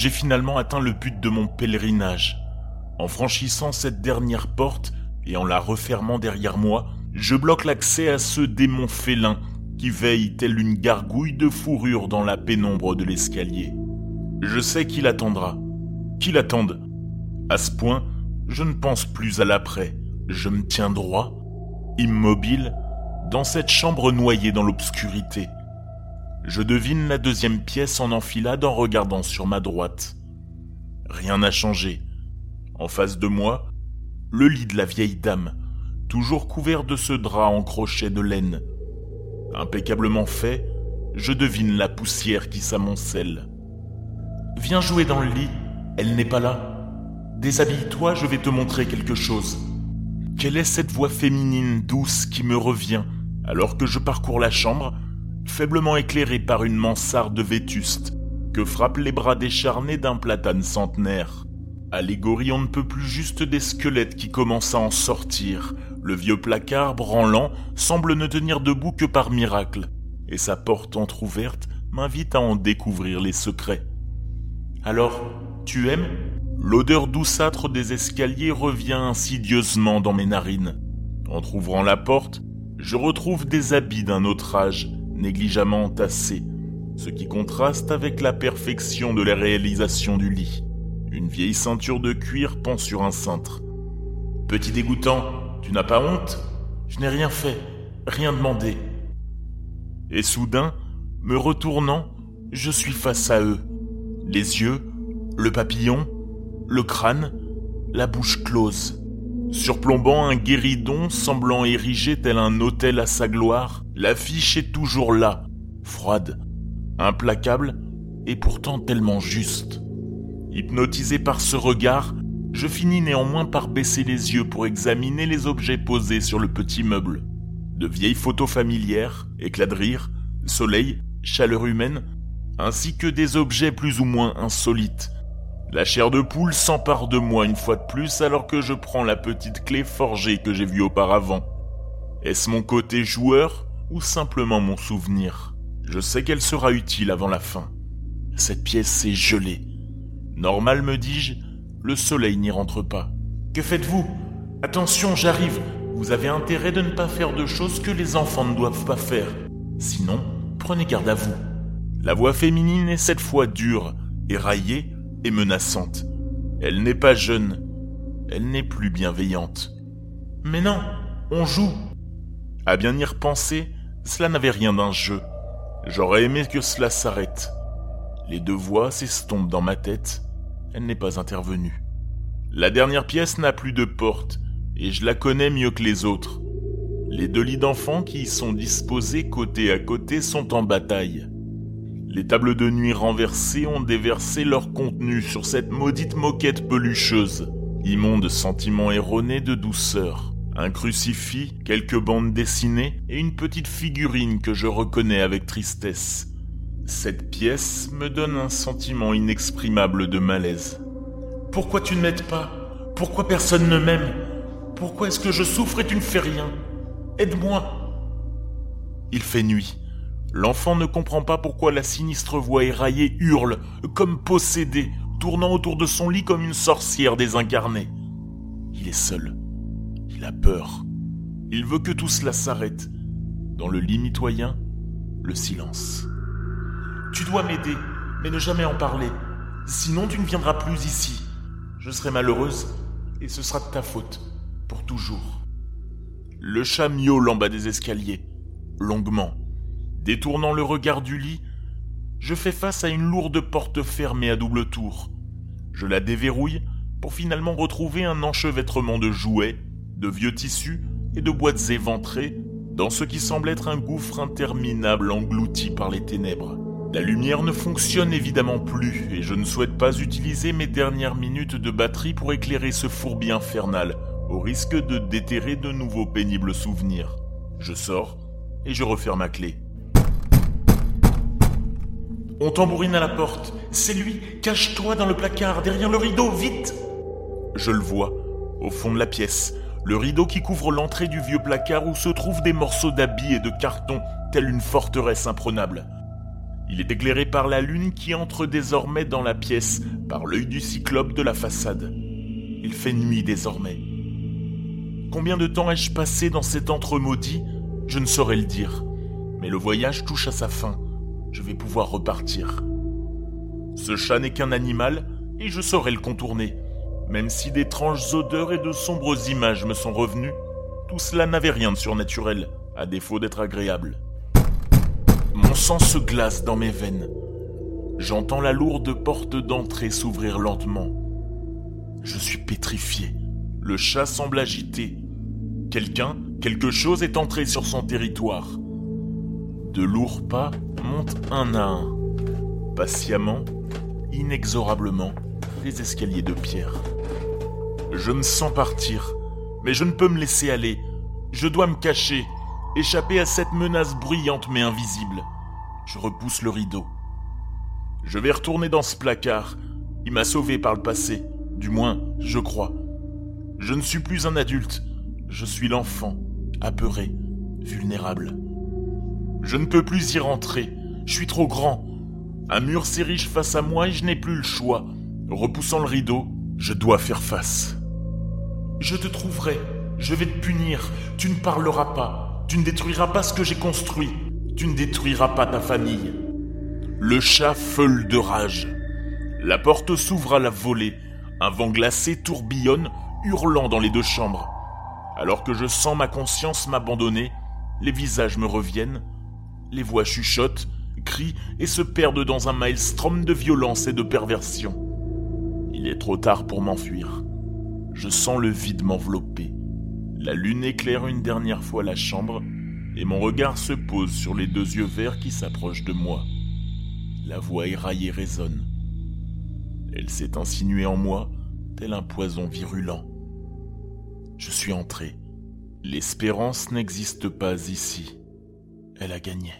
j'ai finalement atteint le but de mon pèlerinage. En franchissant cette dernière porte et en la refermant derrière moi, je bloque l'accès à ce démon félin qui veille telle une gargouille de fourrure dans la pénombre de l'escalier. Je sais qu'il attendra, qu'il attende. À ce point, je ne pense plus à l'après. Je me tiens droit, immobile, dans cette chambre noyée dans l'obscurité. Je devine la deuxième pièce en enfilade en regardant sur ma droite. Rien n'a changé. En face de moi, le lit de la vieille dame, toujours couvert de ce drap en crochet de laine. Impeccablement fait, je devine la poussière qui s'amoncelle. Viens jouer dans le lit, elle n'est pas là. Déshabille-toi, je vais te montrer quelque chose. Quelle est cette voix féminine douce qui me revient alors que je parcours la chambre, faiblement éclairée par une mansarde vétuste que frappent les bras décharnés d'un platane centenaire Allégorie on ne peut plus juste des squelettes qui commencent à en sortir. Le vieux placard branlant semble ne tenir debout que par miracle, et sa porte entr'ouverte m'invite à en découvrir les secrets. Alors, tu aimes? L'odeur douceâtre des escaliers revient insidieusement dans mes narines. Entr'ouvrant la porte, je retrouve des habits d'un autre âge, négligemment tassés, ce qui contraste avec la perfection de la réalisation du lit. Une vieille ceinture de cuir pend sur un cintre. Petit dégoûtant, tu n'as pas honte? Je n'ai rien fait, rien demandé. Et soudain, me retournant, je suis face à eux. Les yeux, le papillon, le crâne, la bouche close. Surplombant un guéridon semblant érigé tel un hôtel à sa gloire, l'affiche est toujours là, froide, implacable et pourtant tellement juste. Hypnotisé par ce regard, je finis néanmoins par baisser les yeux pour examiner les objets posés sur le petit meuble. De vieilles photos familières, éclats de rire, soleil, chaleur humaine, ainsi que des objets plus ou moins insolites. La chair de poule s'empare de moi une fois de plus alors que je prends la petite clé forgée que j'ai vue auparavant. Est-ce mon côté joueur ou simplement mon souvenir Je sais qu'elle sera utile avant la fin. Cette pièce est gelée. Normal, me dis-je, le soleil n'y rentre pas. Que faites-vous? Attention, j'arrive. Vous avez intérêt de ne pas faire de choses que les enfants ne doivent pas faire. Sinon, prenez garde à vous. La voix féminine est cette fois dure, éraillée et menaçante. Elle n'est pas jeune. Elle n'est plus bienveillante. Mais non, on joue. À bien y repenser, cela n'avait rien d'un jeu. J'aurais aimé que cela s'arrête. Les deux voix s'estompent dans ma tête elle n'est pas intervenue. La dernière pièce n'a plus de porte, et je la connais mieux que les autres. Les deux lits d'enfants qui y sont disposés côté à côté sont en bataille. Les tables de nuit renversées ont déversé leur contenu sur cette maudite moquette pelucheuse. Immonde sentiment erroné de douceur. Un crucifix, quelques bandes dessinées et une petite figurine que je reconnais avec tristesse. Cette pièce me donne un sentiment inexprimable de malaise. Pourquoi tu ne m'aides pas? Pourquoi personne ne m'aime? Pourquoi est-ce que je souffre et tu ne fais rien? Aide-moi Il fait nuit. L'enfant ne comprend pas pourquoi la sinistre voix éraillée hurle, comme possédée, tournant autour de son lit comme une sorcière désincarnée. Il est seul. Il a peur. Il veut que tout cela s'arrête. Dans le lit mitoyen, le silence. Tu dois m'aider, mais ne jamais en parler. Sinon, tu ne viendras plus ici. Je serai malheureuse, et ce sera de ta faute, pour toujours. Le chat miaule en bas des escaliers, longuement. Détournant le regard du lit, je fais face à une lourde porte fermée à double tour. Je la déverrouille pour finalement retrouver un enchevêtrement de jouets, de vieux tissus et de boîtes éventrées dans ce qui semble être un gouffre interminable englouti par les ténèbres. La lumière ne fonctionne évidemment plus et je ne souhaite pas utiliser mes dernières minutes de batterie pour éclairer ce fourbi infernal, au risque de déterrer de nouveaux pénibles souvenirs. Je sors et je referme ma clé. On tambourine à la porte. C'est lui. Cache-toi dans le placard, derrière le rideau, vite Je le vois, au fond de la pièce, le rideau qui couvre l'entrée du vieux placard où se trouvent des morceaux d'habits et de carton, telle une forteresse imprenable. Il est éclairé par la lune qui entre désormais dans la pièce par l'œil du cyclope de la façade. Il fait nuit désormais. Combien de temps ai-je passé dans cet antre maudit? Je ne saurais le dire. Mais le voyage touche à sa fin. Je vais pouvoir repartir. Ce chat n'est qu'un animal et je saurai le contourner. Même si d'étranges odeurs et de sombres images me sont revenues, tout cela n'avait rien de surnaturel, à défaut d'être agréable. Mon sang se glace dans mes veines. J'entends la lourde porte d'entrée s'ouvrir lentement. Je suis pétrifié. Le chat semble agité. Quelqu'un, quelque chose est entré sur son territoire. De lourds pas montent un à un. Patiemment, inexorablement, les escaliers de pierre. Je me sens partir, mais je ne peux me laisser aller. Je dois me cacher, échapper à cette menace bruyante mais invisible. Je repousse le rideau. Je vais retourner dans ce placard. Il m'a sauvé par le passé, du moins, je crois. Je ne suis plus un adulte, je suis l'enfant, apeuré, vulnérable. Je ne peux plus y rentrer, je suis trop grand. Un mur s'érige face à moi et je n'ai plus le choix. Repoussant le rideau, je dois faire face. Je te trouverai, je vais te punir, tu ne parleras pas, tu ne détruiras pas ce que j'ai construit, tu ne détruiras pas ta famille. Le chat feule de rage. La porte s'ouvre à la volée, un vent glacé tourbillonne, hurlant dans les deux chambres. Alors que je sens ma conscience m'abandonner, les visages me reviennent, les voix chuchotent, crient et se perdent dans un maelstrom de violence et de perversion. Il est trop tard pour m'enfuir. Je sens le vide m'envelopper. La lune éclaire une dernière fois la chambre et mon regard se pose sur les deux yeux verts qui s'approchent de moi. La voix éraillée résonne. Elle s'est insinuée en moi tel un poison virulent. Je suis entré. L'espérance n'existe pas ici. Elle a gagné.